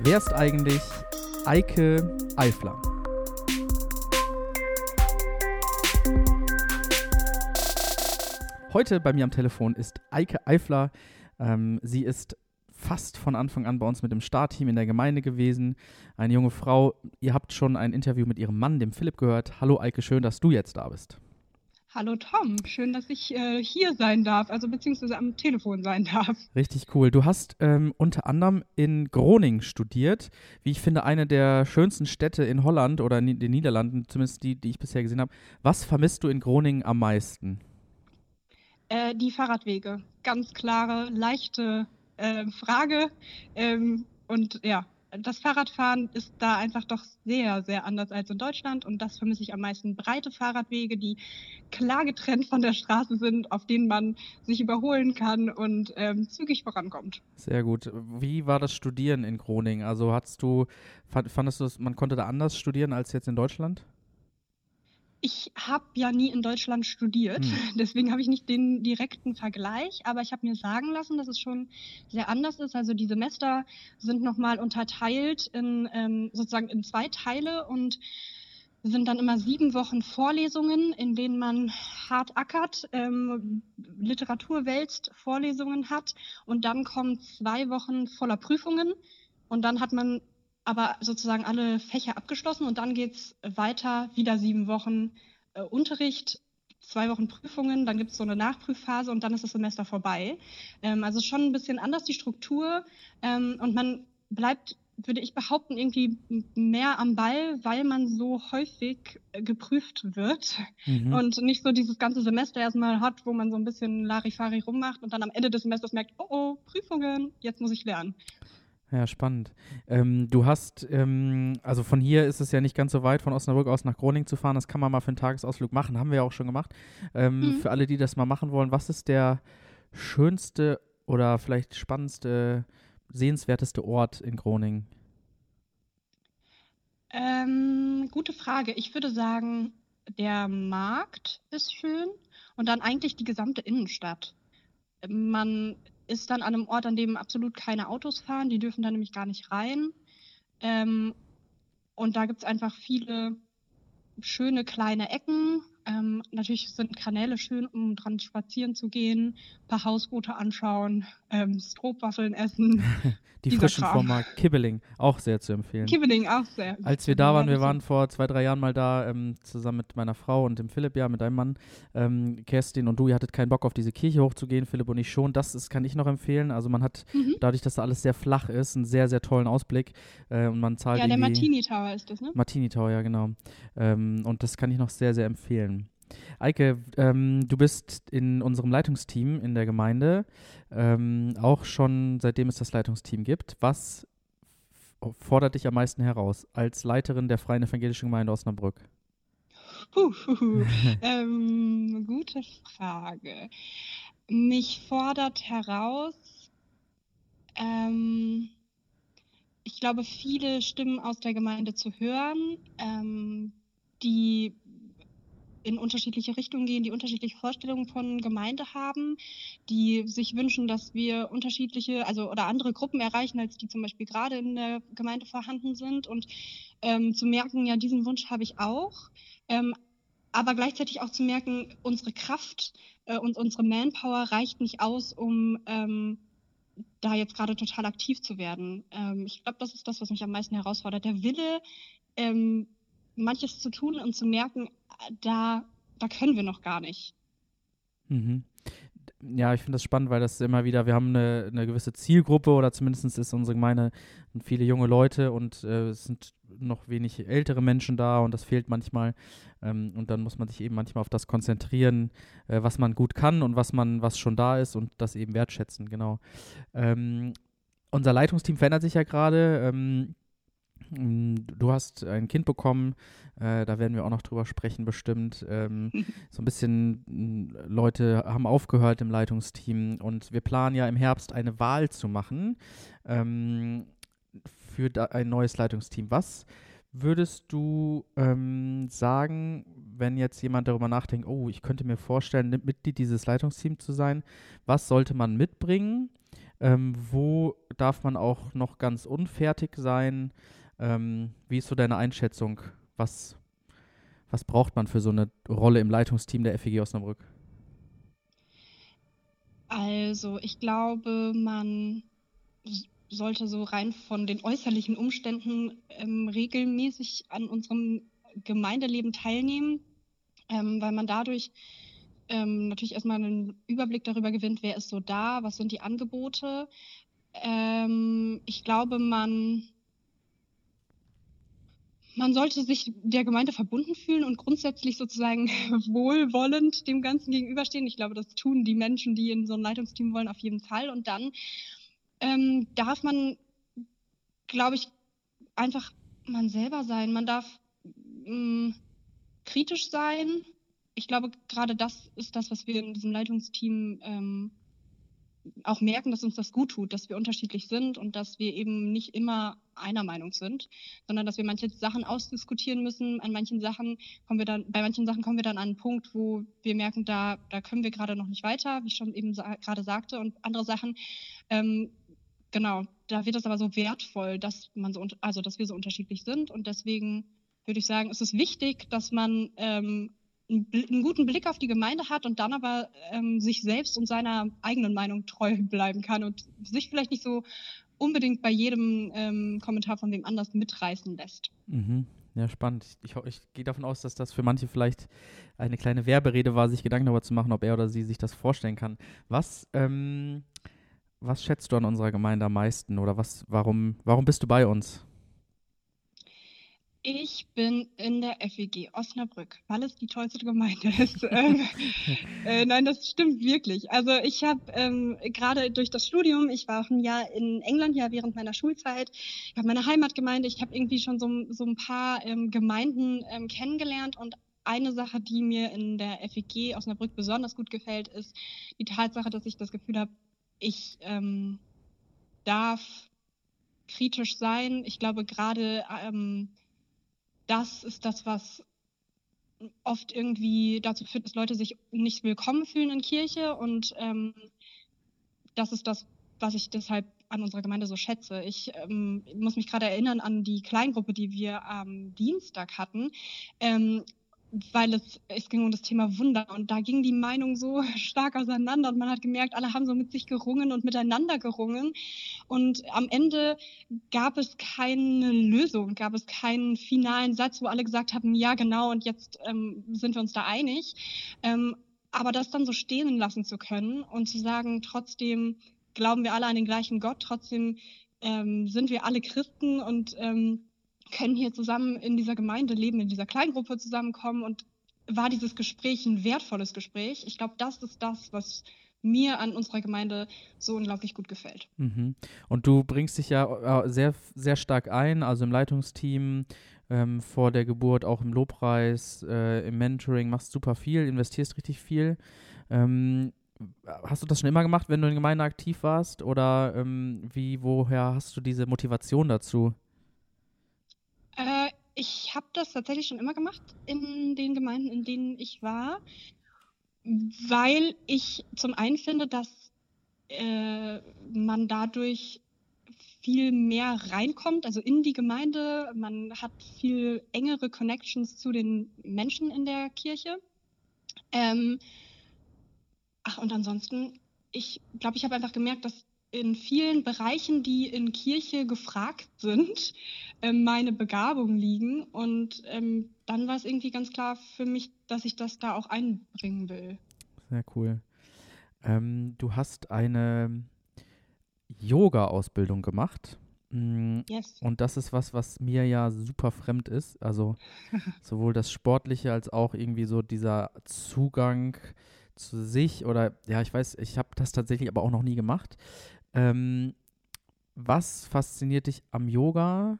Wer ist eigentlich Eike Eifler? Heute bei mir am Telefon ist Eike Eifler. Ähm, sie ist fast von Anfang an bei uns mit dem Startteam in der Gemeinde gewesen. Eine junge Frau. Ihr habt schon ein Interview mit ihrem Mann, dem Philipp, gehört. Hallo Eike, schön, dass du jetzt da bist. Hallo Tom, schön, dass ich äh, hier sein darf, also beziehungsweise am Telefon sein darf. Richtig cool. Du hast ähm, unter anderem in Groningen studiert, wie ich finde, eine der schönsten Städte in Holland oder in den Niederlanden, zumindest die, die ich bisher gesehen habe. Was vermisst du in Groningen am meisten? Äh, die Fahrradwege. Ganz klare, leichte äh, Frage. Ähm, und ja, das Fahrradfahren ist da einfach doch sehr, sehr anders als in Deutschland und das vermisse ich am meisten. Breite Fahrradwege, die klar getrennt von der Straße sind, auf denen man sich überholen kann und ähm, zügig vorankommt. Sehr gut. Wie war das Studieren in Groningen? Also hattest du, fandest du, man konnte da anders studieren als jetzt in Deutschland? Ich habe ja nie in Deutschland studiert, hm. deswegen habe ich nicht den direkten Vergleich, aber ich habe mir sagen lassen, dass es schon sehr anders ist. Also die Semester sind nochmal unterteilt in ähm, sozusagen in zwei Teile und sind dann immer sieben Wochen Vorlesungen, in denen man hart ackert, ähm, Literatur wälzt, Vorlesungen hat und dann kommen zwei Wochen voller Prüfungen und dann hat man aber sozusagen alle Fächer abgeschlossen und dann geht es weiter, wieder sieben Wochen äh, Unterricht, zwei Wochen Prüfungen, dann gibt es so eine Nachprüfphase und dann ist das Semester vorbei. Ähm, also schon ein bisschen anders die Struktur ähm, und man bleibt, würde ich behaupten, irgendwie mehr am Ball, weil man so häufig äh, geprüft wird mhm. und nicht so dieses ganze Semester erstmal hat, wo man so ein bisschen Larifari rummacht und dann am Ende des Semesters merkt, oh oh, Prüfungen, jetzt muss ich lernen. Ja, spannend. Ähm, du hast, ähm, also von hier ist es ja nicht ganz so weit, von Osnabrück aus nach Groningen zu fahren. Das kann man mal für einen Tagesausflug machen, haben wir ja auch schon gemacht. Ähm, mhm. Für alle, die das mal machen wollen, was ist der schönste oder vielleicht spannendste, sehenswerteste Ort in Groningen? Ähm, gute Frage. Ich würde sagen, der Markt ist schön und dann eigentlich die gesamte Innenstadt. Man ist dann an einem Ort, an dem absolut keine Autos fahren. Die dürfen da nämlich gar nicht rein. Ähm, und da gibt es einfach viele schöne kleine Ecken, ähm, natürlich sind Kanäle schön, um dran spazieren zu gehen, ein paar Hausboote anschauen, ähm, Strohwaffeln essen. Die frischen Kram. vom Markt. Kibbeling, auch sehr zu empfehlen. Kibbeling, auch sehr. Als wir da waren, wir waren vor zwei, drei Jahren mal da, ähm, zusammen mit meiner Frau und dem Philipp, ja, mit deinem Mann, ähm, Kerstin und du, ihr hattet keinen Bock auf diese Kirche hochzugehen, Philipp und ich schon. Das ist, kann ich noch empfehlen. Also man hat, mhm. dadurch, dass da alles sehr flach ist, einen sehr, sehr tollen Ausblick äh, und man zahlt Ja, der Martini Tower ist das, ne? Martini Tower, ja, genau. Ähm, und das kann ich noch sehr, sehr empfehlen. Eike, ähm, du bist in unserem Leitungsteam in der Gemeinde, ähm, auch schon seitdem es das Leitungsteam gibt. Was fordert dich am meisten heraus als Leiterin der Freien Evangelischen Gemeinde Osnabrück? Puh, puh, ähm, gute Frage. Mich fordert heraus, ähm, ich glaube, viele Stimmen aus der Gemeinde zu hören, ähm, die in unterschiedliche Richtungen gehen, die unterschiedliche Vorstellungen von Gemeinde haben, die sich wünschen, dass wir unterschiedliche, also oder andere Gruppen erreichen, als die zum Beispiel gerade in der Gemeinde vorhanden sind. Und ähm, zu merken, ja, diesen Wunsch habe ich auch. Ähm, aber gleichzeitig auch zu merken, unsere Kraft äh, und unsere Manpower reicht nicht aus, um ähm, da jetzt gerade total aktiv zu werden. Ähm, ich glaube, das ist das, was mich am meisten herausfordert. Der Wille, ähm, manches zu tun und zu merken, da, da können wir noch gar nicht. Mhm. Ja, ich finde das spannend, weil das immer wieder, wir haben eine, eine gewisse Zielgruppe oder zumindest ist unsere Gemeinde viele junge Leute und äh, es sind noch wenig ältere Menschen da und das fehlt manchmal. Ähm, und dann muss man sich eben manchmal auf das konzentrieren, äh, was man gut kann und was man, was schon da ist und das eben wertschätzen, genau. Ähm, unser Leitungsteam verändert sich ja gerade. Ähm, du hast ein Kind bekommen, äh, da werden wir auch noch drüber sprechen, bestimmt. Ähm, so ein bisschen mm, Leute haben aufgehört im Leitungsteam und wir planen ja im Herbst eine Wahl zu machen ähm, für ein neues Leitungsteam. Was würdest du ähm, sagen, wenn jetzt jemand darüber nachdenkt, oh, ich könnte mir vorstellen, Mitglied dieses Leitungsteams zu sein, was sollte man mitbringen? Ähm, wo darf man auch noch ganz unfertig sein? Ähm, wie ist so deine Einschätzung? Was, was braucht man für so eine Rolle im Leitungsteam der FEG Osnabrück? Also, ich glaube, man sollte so rein von den äußerlichen Umständen ähm, regelmäßig an unserem Gemeindeleben teilnehmen, ähm, weil man dadurch ähm, natürlich erstmal einen Überblick darüber gewinnt, wer ist so da, was sind die Angebote. Ähm, ich glaube, man, man sollte sich der Gemeinde verbunden fühlen und grundsätzlich sozusagen wohlwollend dem Ganzen gegenüberstehen. Ich glaube, das tun die Menschen, die in so ein Leitungsteam wollen, auf jeden Fall. Und dann ähm, darf man, glaube ich, einfach man selber sein. Man darf mh, mm, kritisch sein. Ich glaube, gerade das ist das, was wir in diesem Leitungsteam ähm, auch merken, dass uns das gut tut, dass wir unterschiedlich sind und dass wir eben nicht immer einer Meinung sind, sondern dass wir manche Sachen ausdiskutieren müssen. An manchen Sachen kommen wir dann, bei manchen Sachen kommen wir dann an einen Punkt, wo wir merken, da, da können wir gerade noch nicht weiter, wie ich schon eben sa gerade sagte. Und andere Sachen ähm, genau, da wird es aber so wertvoll, dass man so, also dass wir so unterschiedlich sind und deswegen würde ich sagen, ist es wichtig, dass man ähm, einen guten Blick auf die Gemeinde hat und dann aber ähm, sich selbst und seiner eigenen Meinung treu bleiben kann und sich vielleicht nicht so unbedingt bei jedem ähm, Kommentar von wem anders mitreißen lässt. Mhm. Ja, spannend. Ich, ich, ich, gehe davon aus, dass das für manche vielleicht eine kleine Werberede war, sich Gedanken darüber zu machen, ob er oder sie sich das vorstellen kann. Was ähm, was schätzt du an unserer Gemeinde am meisten oder was, warum, warum bist du bei uns? Ich bin in der FEG Osnabrück, weil es die tollste Gemeinde ist. ähm, äh, nein, das stimmt wirklich. Also ich habe ähm, gerade durch das Studium, ich war auch ein Jahr in England ja während meiner Schulzeit, ich habe meine Heimatgemeinde, ich habe irgendwie schon so, so ein paar ähm, Gemeinden ähm, kennengelernt und eine Sache, die mir in der FEG Osnabrück besonders gut gefällt, ist die Tatsache, dass ich das Gefühl habe, ich ähm, darf kritisch sein. Ich glaube, gerade das ist das, was oft irgendwie dazu führt, dass Leute sich nicht willkommen fühlen in Kirche. Und ähm, das ist das, was ich deshalb an unserer Gemeinde so schätze. Ich ähm, muss mich gerade erinnern an die Kleingruppe, die wir am Dienstag hatten. Ähm, weil es, es ging um das Thema Wunder. Und da ging die Meinung so stark auseinander. Und man hat gemerkt, alle haben so mit sich gerungen und miteinander gerungen. Und am Ende gab es keine Lösung, gab es keinen finalen Satz, wo alle gesagt haben, ja genau und jetzt ähm, sind wir uns da einig. Ähm, aber das dann so stehen lassen zu können und zu sagen, trotzdem glauben wir alle an den gleichen Gott, trotzdem ähm, sind wir alle Christen und ähm, können hier zusammen in dieser Gemeinde leben, in dieser Kleingruppe zusammenkommen und war dieses Gespräch ein wertvolles Gespräch. Ich glaube, das ist das, was mir an unserer Gemeinde so unglaublich gut gefällt. Mhm. Und du bringst dich ja äh, sehr, sehr stark ein, also im Leitungsteam, ähm, vor der Geburt, auch im Lobpreis, äh, im Mentoring, machst super viel, investierst richtig viel. Ähm, hast du das schon immer gemacht, wenn du in der Gemeinde aktiv warst? Oder ähm, wie, woher hast du diese Motivation dazu? Ich habe das tatsächlich schon immer gemacht in den Gemeinden, in denen ich war, weil ich zum einen finde, dass äh, man dadurch viel mehr reinkommt, also in die Gemeinde. Man hat viel engere Connections zu den Menschen in der Kirche. Ähm, ach, und ansonsten, ich glaube, ich habe einfach gemerkt, dass in vielen Bereichen, die in Kirche gefragt sind, äh, meine Begabungen liegen. Und ähm, dann war es irgendwie ganz klar für mich, dass ich das da auch einbringen will. Sehr cool. Ähm, du hast eine Yoga-Ausbildung gemacht. Mm, yes. Und das ist was, was mir ja super fremd ist. Also sowohl das Sportliche als auch irgendwie so dieser Zugang zu sich oder ja, ich weiß, ich habe das tatsächlich aber auch noch nie gemacht. Ähm, was fasziniert dich am Yoga?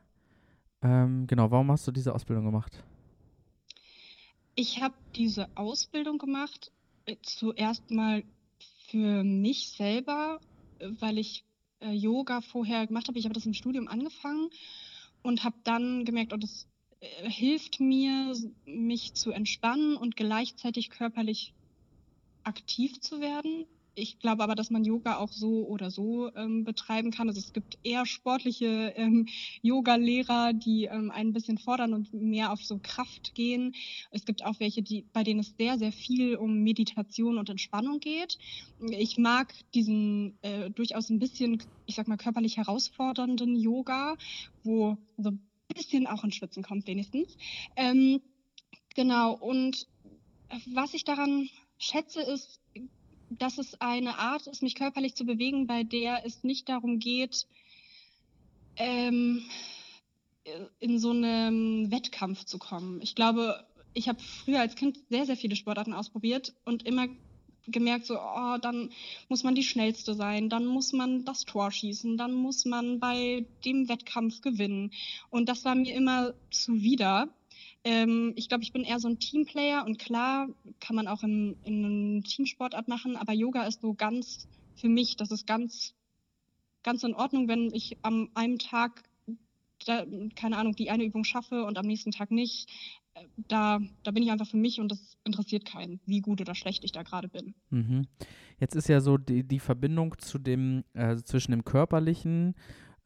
Ähm, genau, warum hast du diese Ausbildung gemacht? Ich habe diese Ausbildung gemacht, äh, zuerst mal für mich selber, weil ich äh, Yoga vorher gemacht habe. Ich habe das im Studium angefangen und habe dann gemerkt, oh, das äh, hilft mir, mich zu entspannen und gleichzeitig körperlich aktiv zu werden. Ich glaube aber, dass man Yoga auch so oder so ähm, betreiben kann. Also es gibt eher sportliche ähm, Yoga-Lehrer, die ähm, ein bisschen fordern und mehr auf so Kraft gehen. Es gibt auch welche, die, bei denen es sehr, sehr viel um Meditation und Entspannung geht. Ich mag diesen äh, durchaus ein bisschen, ich sag mal, körperlich herausfordernden Yoga, wo so ein bisschen auch ins Schwitzen kommt wenigstens. Ähm, genau, und was ich daran schätze, ist, dass es eine Art ist, mich körperlich zu bewegen, bei der es nicht darum geht, ähm, in so einen Wettkampf zu kommen. Ich glaube, ich habe früher als Kind sehr, sehr viele Sportarten ausprobiert und immer gemerkt, so, oh, dann muss man die Schnellste sein, dann muss man das Tor schießen, dann muss man bei dem Wettkampf gewinnen. Und das war mir immer zuwider. Ähm, ich glaube, ich bin eher so ein Teamplayer und klar kann man auch in, in einem Teamsportart machen, aber Yoga ist so ganz für mich, das ist ganz, ganz in Ordnung, wenn ich am einem Tag, da, keine Ahnung, die eine Übung schaffe und am nächsten Tag nicht. Äh, da, da bin ich einfach für mich und das interessiert keinen, wie gut oder schlecht ich da gerade bin. Mhm. Jetzt ist ja so die, die Verbindung zu dem, äh, zwischen dem körperlichen,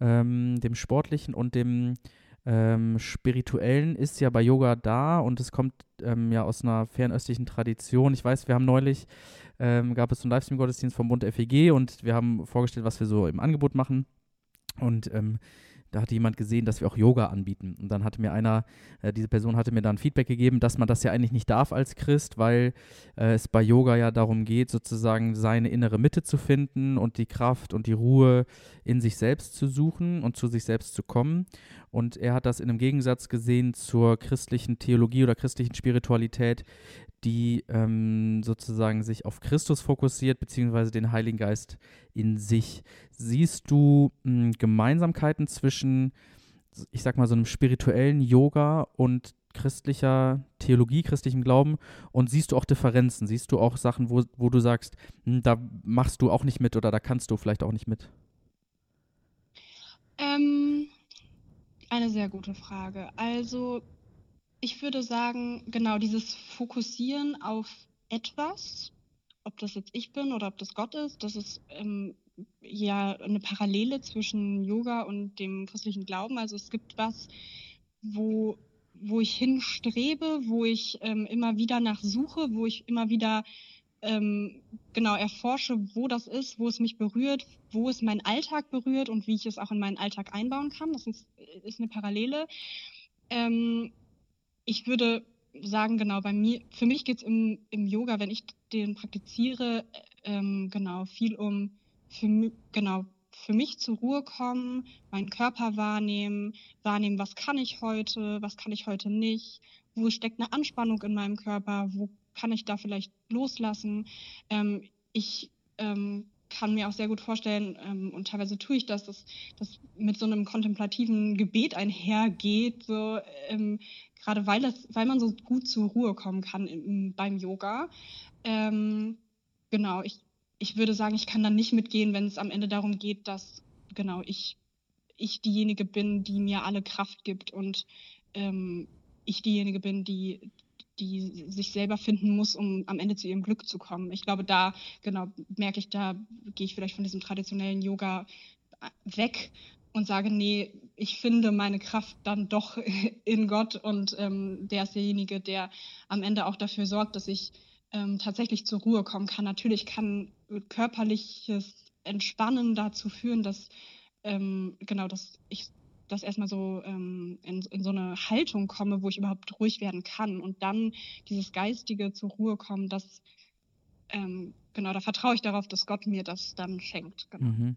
ähm, dem sportlichen und dem ähm, Spirituellen ist ja bei Yoga da und es kommt ähm, ja aus einer fernöstlichen Tradition. Ich weiß, wir haben neulich, ähm, gab es einen Livestream-Gottesdienst vom Bund FEG und wir haben vorgestellt, was wir so im Angebot machen. Und ähm, da hatte jemand gesehen, dass wir auch Yoga anbieten. Und dann hatte mir einer, äh, diese Person hatte mir dann Feedback gegeben, dass man das ja eigentlich nicht darf als Christ, weil äh, es bei Yoga ja darum geht, sozusagen seine innere Mitte zu finden und die Kraft und die Ruhe in sich selbst zu suchen und zu sich selbst zu kommen. Und er hat das in einem Gegensatz gesehen zur christlichen Theologie oder christlichen Spiritualität, die ähm, sozusagen sich auf Christus fokussiert, beziehungsweise den Heiligen Geist in sich. Siehst du mh, hm, Gemeinsamkeiten zwischen, ich sag mal, so einem spirituellen Yoga und christlicher Theologie, christlichem Glauben und siehst du auch Differenzen? Siehst du auch Sachen, wo, wo du sagst, hm, da machst du auch nicht mit oder da kannst du vielleicht auch nicht mit? Ähm, eine sehr gute Frage. Also ich würde sagen, genau dieses Fokussieren auf etwas, ob das jetzt ich bin oder ob das Gott ist, das ist ähm, ja eine Parallele zwischen Yoga und dem christlichen Glauben. Also es gibt was, wo, wo ich hinstrebe, wo ich ähm, immer wieder nachsuche, wo ich immer wieder ähm, genau erforsche, wo das ist, wo es mich berührt, wo es meinen Alltag berührt und wie ich es auch in meinen Alltag einbauen kann. Das ist, ist eine Parallele. Ähm, ich würde sagen, genau, bei mir, für mich geht es im, im Yoga, wenn ich den praktiziere, ähm, genau, viel um für, genau, für mich zur Ruhe kommen, meinen Körper wahrnehmen, wahrnehmen, was kann ich heute, was kann ich heute nicht, wo steckt eine Anspannung in meinem Körper, wo kann ich da vielleicht loslassen. Ähm, ich ähm, kann mir auch sehr gut vorstellen, ähm, und teilweise tue ich das, dass das mit so einem kontemplativen Gebet einhergeht, so ähm, gerade weil das, weil man so gut zur Ruhe kommen kann im, beim Yoga. Ähm, genau, ich, ich würde sagen, ich kann dann nicht mitgehen, wenn es am Ende darum geht, dass genau ich, ich diejenige bin, die mir alle Kraft gibt und ähm, ich diejenige bin, die, die sich selber finden muss, um am Ende zu ihrem Glück zu kommen. Ich glaube, da, genau, merke ich, da gehe ich vielleicht von diesem traditionellen Yoga weg und sage, nee, ich finde meine Kraft dann doch in Gott und ähm, der ist derjenige, der am Ende auch dafür sorgt, dass ich ähm, tatsächlich zur Ruhe kommen kann. Natürlich kann körperliches Entspannen dazu führen, dass ähm, genau, dass ich das erstmal so ähm, in, in, so eine Haltung komme, wo ich überhaupt ruhig werden kann und dann dieses Geistige zur Ruhe kommen, das ähm, genau, da vertraue ich darauf, dass Gott mir das dann schenkt. Genau. Mhm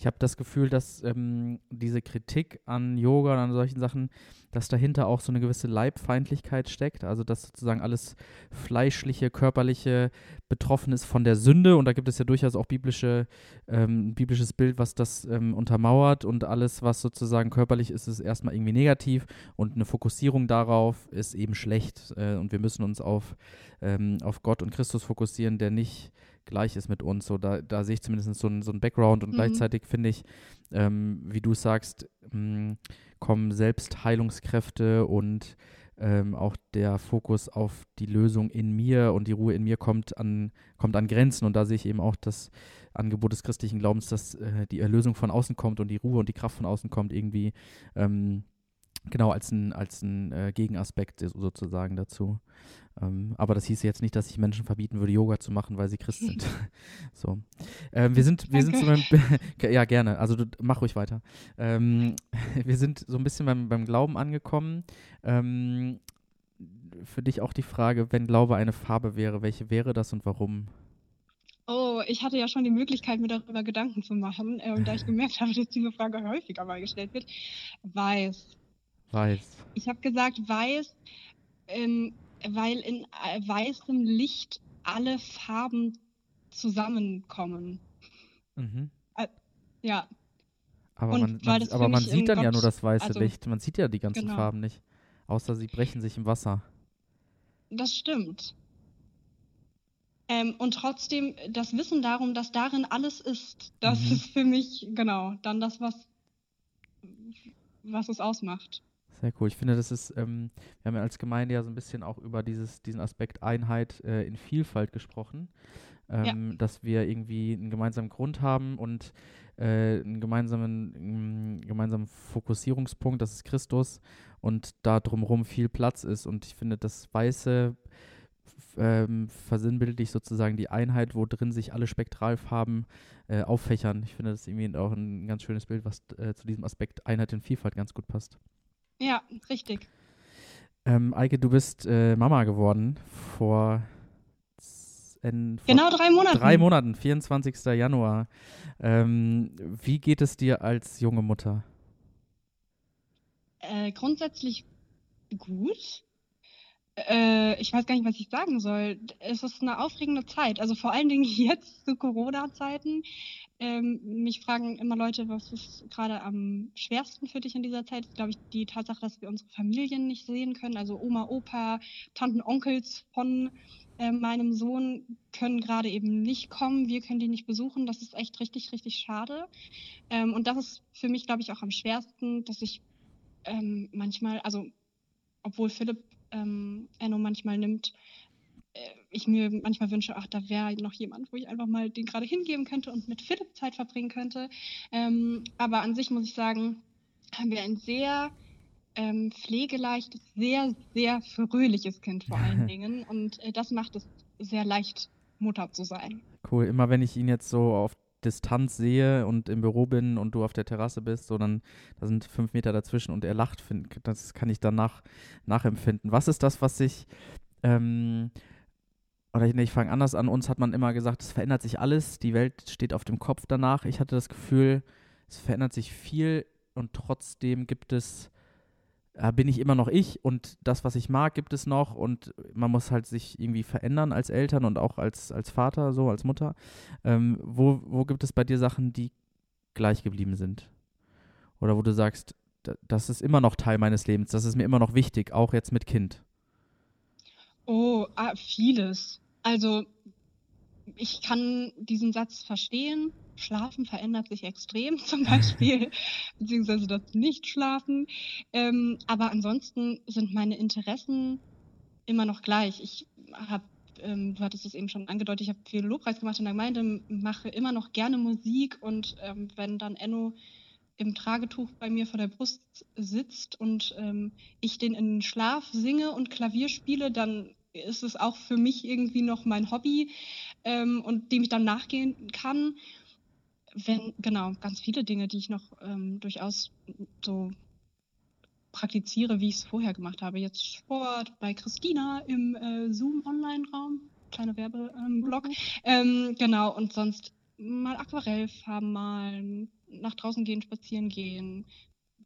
ich habe das Gefühl, dass ähm, diese Kritik an Yoga und an solchen Sachen, dass dahinter auch so eine gewisse Leibfeindlichkeit steckt. Also dass sozusagen alles fleischliche, körperliche betroffen ist von der Sünde. Und da gibt es ja durchaus auch biblische, ähm, biblisches Bild, was das ähm, untermauert. Und alles, was sozusagen körperlich ist, ist erstmal irgendwie negativ. Und eine Fokussierung darauf ist eben schlecht. Äh, und wir müssen uns auf, ähm, auf Gott und Christus fokussieren, der nicht gleich ist mit uns. So, da, da sehe ich zumindest so ein, so Background und mhm. gleichzeitig finde ich, ähm, wie du sagst, mh, mm, kommen Selbstheilungskräfte und ähm, auch der Fokus auf die Lösung in mir und die Ruhe in mir kommt an, kommt an Grenzen. Und da sehe ich eben auch das Angebot des christlichen Glaubens, dass äh, die Erlösung von außen kommt und die Ruhe und die Kraft von außen kommt, irgendwie ähm, genau als ein, als ein äh, Gegenaspekt sozusagen dazu. Ähm, aber das hieß jetzt nicht, dass ich Menschen verbieten würde, Yoga zu machen, weil sie Christ sind. so. Ähm, wir sind, wir sind so beim, ja gerne, also du, mach ruhig weiter. Ähm, wir sind so ein bisschen beim, beim Glauben angekommen. Ähm, für dich auch die Frage, wenn Glaube eine Farbe wäre, welche wäre das und warum? Oh, ich hatte ja schon die Möglichkeit, mir darüber Gedanken zu machen. Äh, und da ich gemerkt habe, dass diese Frage häufiger mal gestellt wird, weiß. Weiß. Ich habe gesagt weiß, ähm, weil in äh, weißem Licht alle Farben zusammenkommen. Mhm. Äh, ja. Aber man, man aber man sieht dann Gott, ja nur das weiße also, Licht. Man sieht ja die ganzen genau. Farben nicht. Außer sie brechen sich im Wasser. Das stimmt. Ähm, und trotzdem das Wissen darum, dass darin alles ist, das mhm. ist für mich genau dann das, was, was es ausmacht. Sehr cool. Ich finde, das ist, ähm, wir haben ja als Gemeinde ja so ein bisschen auch über dieses, diesen Aspekt Einheit äh, in Vielfalt gesprochen. Ähm, ja. Dass wir irgendwie einen gemeinsamen Grund haben und äh, einen gemeinsamen, einen gemeinsamen Fokussierungspunkt, das ist Christus und da drumherum viel Platz ist. Und ich finde, das Weiße ähm, versinnbildlich sozusagen die Einheit, wo drin sich alle Spektralfarben äh, auffächern. Ich finde das irgendwie auch ein ganz schönes Bild, was äh, zu diesem Aspekt Einheit in Vielfalt ganz gut passt. Ja, richtig. Ähm, Eike, du bist äh, Mama geworden vor, in, vor genau drei Monaten. Drei Monaten, 24. Januar. Ähm, wie geht es dir als junge Mutter? Äh, grundsätzlich gut. Äh, ich weiß gar nicht, was ich sagen soll. Es ist eine aufregende Zeit. Also vor allen Dingen jetzt zu Corona-Zeiten. Ähm, mich fragen immer Leute, was ist gerade am schwersten für dich in dieser Zeit? Ist, glaube ich, die Tatsache, dass wir unsere Familien nicht sehen können. Also Oma, Opa, Tanten, Onkels von äh, meinem Sohn können gerade eben nicht kommen. Wir können die nicht besuchen. Das ist echt richtig, richtig schade. Ähm, und das ist für mich, glaube ich, auch am schwersten, dass ich ähm, manchmal, also obwohl Philipp ähm, Enno manchmal nimmt, äh, ich mir manchmal wünsche, ach, da wäre noch jemand, wo ich einfach mal den gerade hingeben könnte und mit Philipp Zeit verbringen könnte. Ähm, aber an sich muss ich sagen, haben wir ein sehr ähm, pflegeleichtes, sehr, sehr fröhliches Kind vor allen Dingen. Und äh, das macht es sehr leicht, Mutter zu sein. Cool. Immer wenn ich ihn jetzt so auf Distanz sehe und im Büro bin und du auf der Terrasse bist, so dann, da sind fünf Meter dazwischen und er lacht, find, das kann ich danach nachempfinden. Was ist das, was sich ähm, oder ich, ich fange anders an, uns hat man immer gesagt, es verändert sich alles, die Welt steht auf dem Kopf danach. Ich hatte das Gefühl, es verändert sich viel und trotzdem gibt es, bin ich immer noch ich und das, was ich mag, gibt es noch und man muss halt sich irgendwie verändern als Eltern und auch als, als Vater, so als Mutter. Ähm, wo, wo gibt es bei dir Sachen, die gleich geblieben sind? Oder wo du sagst, das ist immer noch Teil meines Lebens, das ist mir immer noch wichtig, auch jetzt mit Kind? Oh, ah, vieles. Also, ich kann diesen Satz verstehen. Schlafen verändert sich extrem, zum Beispiel, beziehungsweise das Nicht-Schlafen. Ähm, aber ansonsten sind meine Interessen immer noch gleich. Ich habe, ähm, du hattest es eben schon angedeutet, ich habe viel Lobpreis gemacht in der Gemeinde, mache immer noch gerne Musik und ähm, wenn dann Enno im Tragetuch bei mir vor der Brust sitzt und ähm, ich den in den Schlaf singe und Klavier spiele, dann ist es auch für mich irgendwie noch mein Hobby ähm, und dem ich dann nachgehen kann. Wenn, genau, ganz viele Dinge, die ich noch ähm, durchaus so praktiziere, wie ich es vorher gemacht habe. Jetzt Sport bei Christina im äh, Zoom-Online-Raum, kleiner Werbeblock. Ähm, ähm, genau, und sonst mal Aquarellfarben malen, nach draußen gehen, spazieren gehen,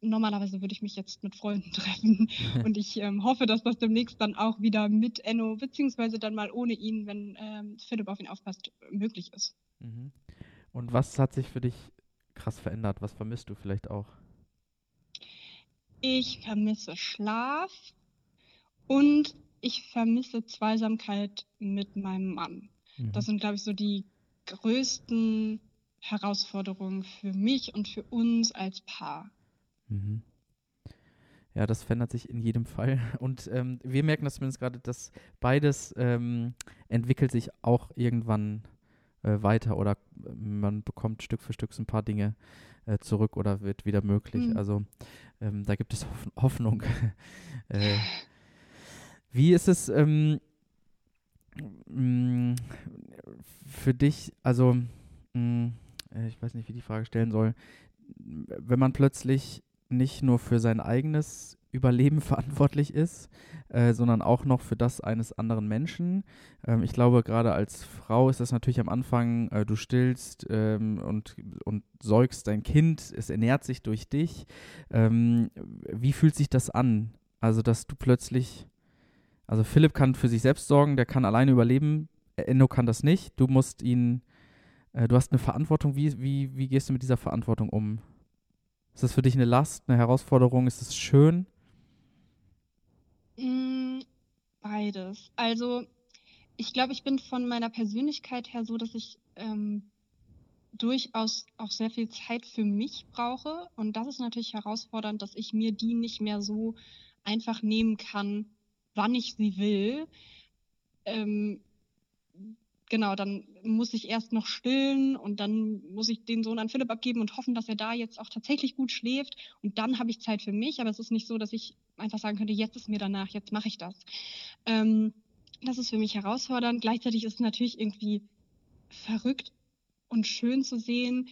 normalerweise würde ich mich jetzt mit Freunden treffen und ich ähm, hoffe, dass das demnächst dann auch wieder mit Enno, beziehungsweise dann mal ohne ihn, wenn ähm, Philipp auf ihn aufpasst, möglich ist. Mhm. Und was hat sich für dich krass verändert? Was vermisst du vielleicht auch? Ich vermisse Schlaf und ich vermisse Zweisamkeit mit meinem Mann. Mhm. Das sind, glaube ich, so die größten Herausforderungen für mich und für uns als Paar. Mhm. Ja, das verändert sich in jedem Fall. Und ähm, wir merken das zumindest gerade, dass beides ähm, entwickelt sich auch irgendwann äh, weiter oder man bekommt Stück für Stück so ein paar Dinge äh, zurück oder wird wieder möglich. Mhm. Also ähm, da gibt es Hoff Hoffnung. äh, wie ist es ähm, mh, mm, für dich, also mh, mm, äh, ich weiß nicht, wie die Frage stellen soll, wenn man plötzlich nicht nur für sein eigenes Überleben verantwortlich ist, äh, sondern auch noch für das eines anderen Menschen. Ähm, ich glaube, gerade als Frau ist das natürlich am Anfang, äh, du stillst ähm, und, und säugst dein Kind, es ernährt sich durch dich. Ähm, wie fühlt sich das an? Also, dass du plötzlich, also Philipp kann für sich selbst sorgen, der kann alleine überleben, Endo kann das nicht. Du musst ihn, äh, du hast eine Verantwortung. Wie, wie, wie gehst du mit dieser Verantwortung um? Ist das für dich eine Last, eine Herausforderung? Ist es schön? Mm, beides. Also, ich glaube, ich bin von meiner Persönlichkeit her so, dass ich ähm, durchaus auch sehr viel Zeit für mich brauche. Und das ist natürlich herausfordernd, dass ich mir die nicht mehr so einfach nehmen kann, wann ich sie will. Ähm, genau, dann muss ich erst noch stillen und dann muss ich den Sohn an Philipp abgeben und hoffen, dass er da jetzt auch tatsächlich gut schläft. Und dann habe ich Zeit für mich. Aber es ist nicht so, dass ich einfach sagen könnte, jetzt ist mir danach, jetzt mache ich das. Ähm, das ist für mich herausfordernd. Gleichzeitig ist es natürlich irgendwie verrückt und schön zu sehen,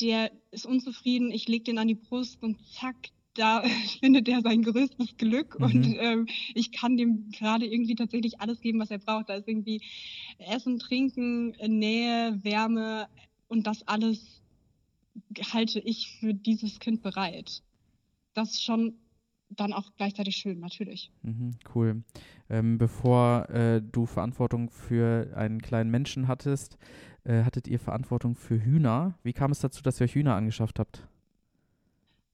der ist unzufrieden, ich lege den an die Brust und zack, da findet er sein größtes Glück mhm. und ähm, ich kann dem gerade irgendwie tatsächlich alles geben, was er braucht. Da ist irgendwie Essen, Trinken, Nähe, Wärme und das alles halte ich für dieses Kind bereit. Das ist schon dann auch gleichzeitig schön, natürlich. Mhm, cool. Ähm, bevor äh, du Verantwortung für einen kleinen Menschen hattest, äh, hattet ihr Verantwortung für Hühner. Wie kam es dazu, dass ihr euch Hühner angeschafft habt?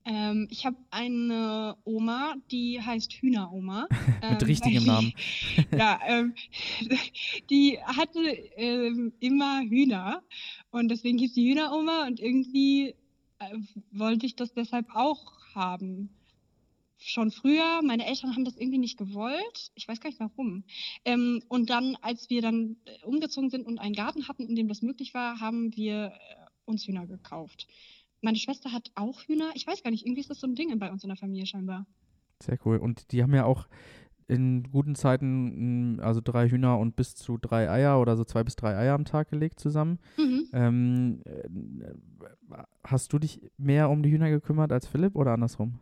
Ähm, ich habe eine Oma, die heißt Hühneroma. Mit ähm, richtigem Namen. ja, ähm, die hatte ähm, immer Hühner und deswegen hieß die Hühneroma und irgendwie äh, wollte ich das deshalb auch haben. Schon früher, meine Eltern haben das irgendwie nicht gewollt. Ich weiß gar nicht warum. Ähm, und dann, als wir dann äh, umgezogen sind und einen Garten hatten, in dem das möglich war, haben wir äh, uns Hühner gekauft. Meine Schwester hat auch Hühner. Ich weiß gar nicht, irgendwie ist das so ein Ding bei uns in der Familie scheinbar. Sehr cool. Und die haben ja auch in guten Zeiten, mm, also drei Hühner und bis zu drei Eier oder so zwei bis drei Eier am Tag gelegt zusammen. Mhm. Ähm, äh, hast du dich mehr um die Hühner gekümmert als Philipp oder andersrum?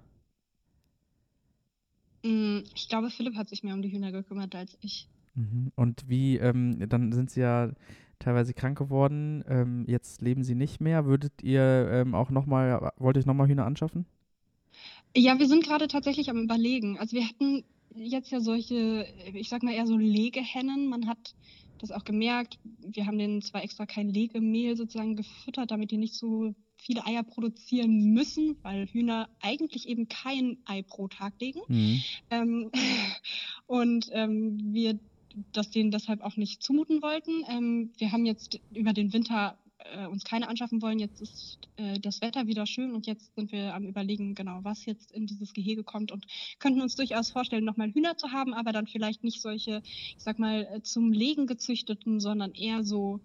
Mm, ich glaube, Philipp hat sich mehr um die Hühner gekümmert als ich. Mhm. Und wie, ähm, dann sind sie ja teilweise krank geworden. Ähm, jetzt leben sie nicht mehr. Würdet ihr ähm, auch nochmal, wollt ihr nochmal Hühner anschaffen? Ja, wir sind gerade tatsächlich am Überlegen. Also wir hatten jetzt ja solche, ich sag mal eher so Legehennen. Man hat das auch gemerkt. Wir haben denen zwar extra kein Legemehl sozusagen gefüttert, damit die nicht so viele Eier produzieren müssen, weil Hühner eigentlich eben kein Ei pro Tag legen. Mhm. Ähm, und ähm, wir das denen deshalb auch nicht zumuten wollten. Ähm, wir haben jetzt über den Winter äh, uns keine anschaffen wollen. Jetzt ist äh, das Wetter wieder schön und jetzt sind wir am Überlegen, genau, was jetzt in dieses Gehege kommt und könnten uns durchaus vorstellen, nochmal Hühner zu haben, aber dann vielleicht nicht solche, ich sag mal, äh, zum Legen gezüchteten, sondern eher so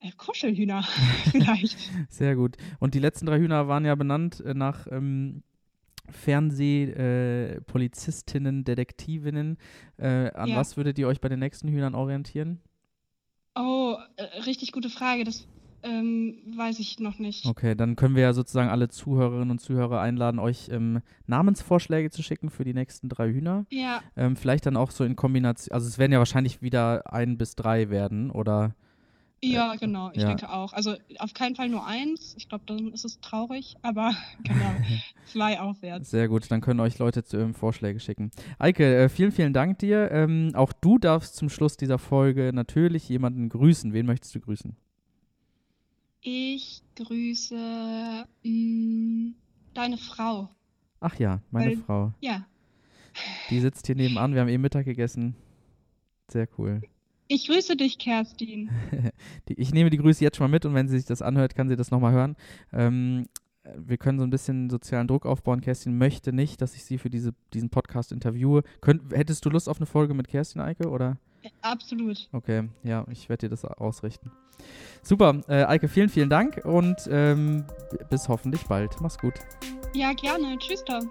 äh, Kuschelhühner vielleicht. Sehr gut. Und die letzten drei Hühner waren ja benannt äh, nach ähm, Fernsehpolizistinnen, äh, Detektivinnen. Äh, an ja. was würdet ihr euch bei den nächsten Hühnern orientieren? Oh, äh, richtig gute Frage. Das ähm, weiß ich noch nicht. Okay, dann können wir ja sozusagen alle Zuhörerinnen und Zuhörer einladen, euch ähm, Namensvorschläge zu schicken für die nächsten drei Hühner. Ja. Ähm, vielleicht dann auch so in Kombination, also es werden ja wahrscheinlich wieder ein bis drei werden, oder? Ja, genau, ich ja. denke auch. Also auf keinen Fall nur eins. Ich glaube, dann ist es traurig, aber genau, zwei aufwärts. Sehr gut, dann können euch Leute zu, ähm, Vorschläge schicken. Eike, äh, vielen, vielen Dank dir. Ähm, auch du darfst zum Schluss dieser Folge natürlich jemanden grüßen. Wen möchtest du grüßen? Ich grüße mh, mm, deine Frau. Ach ja, meine Weil, Frau. Ja. Die sitzt hier nebenan. Wir haben eben Mittag gegessen. Sehr cool. Ich grüße dich, Kerstin. ich nehme die Grüße jetzt schon mal mit und wenn sie sich das anhört, kann sie das nochmal hören. Ähm, wir können so ein bisschen sozialen Druck aufbauen. Kerstin möchte nicht, dass ich sie für diese, diesen Podcast interviewe. Könnt, hättest du Lust auf eine Folge mit Kerstin, Eike, oder? Absolut. Okay, ja, ich werde dir das ausrichten. Super, äh, Eike, vielen, vielen Dank und ähm, bis hoffentlich bald. Mach's gut. Ja, gerne. Tschüss dann.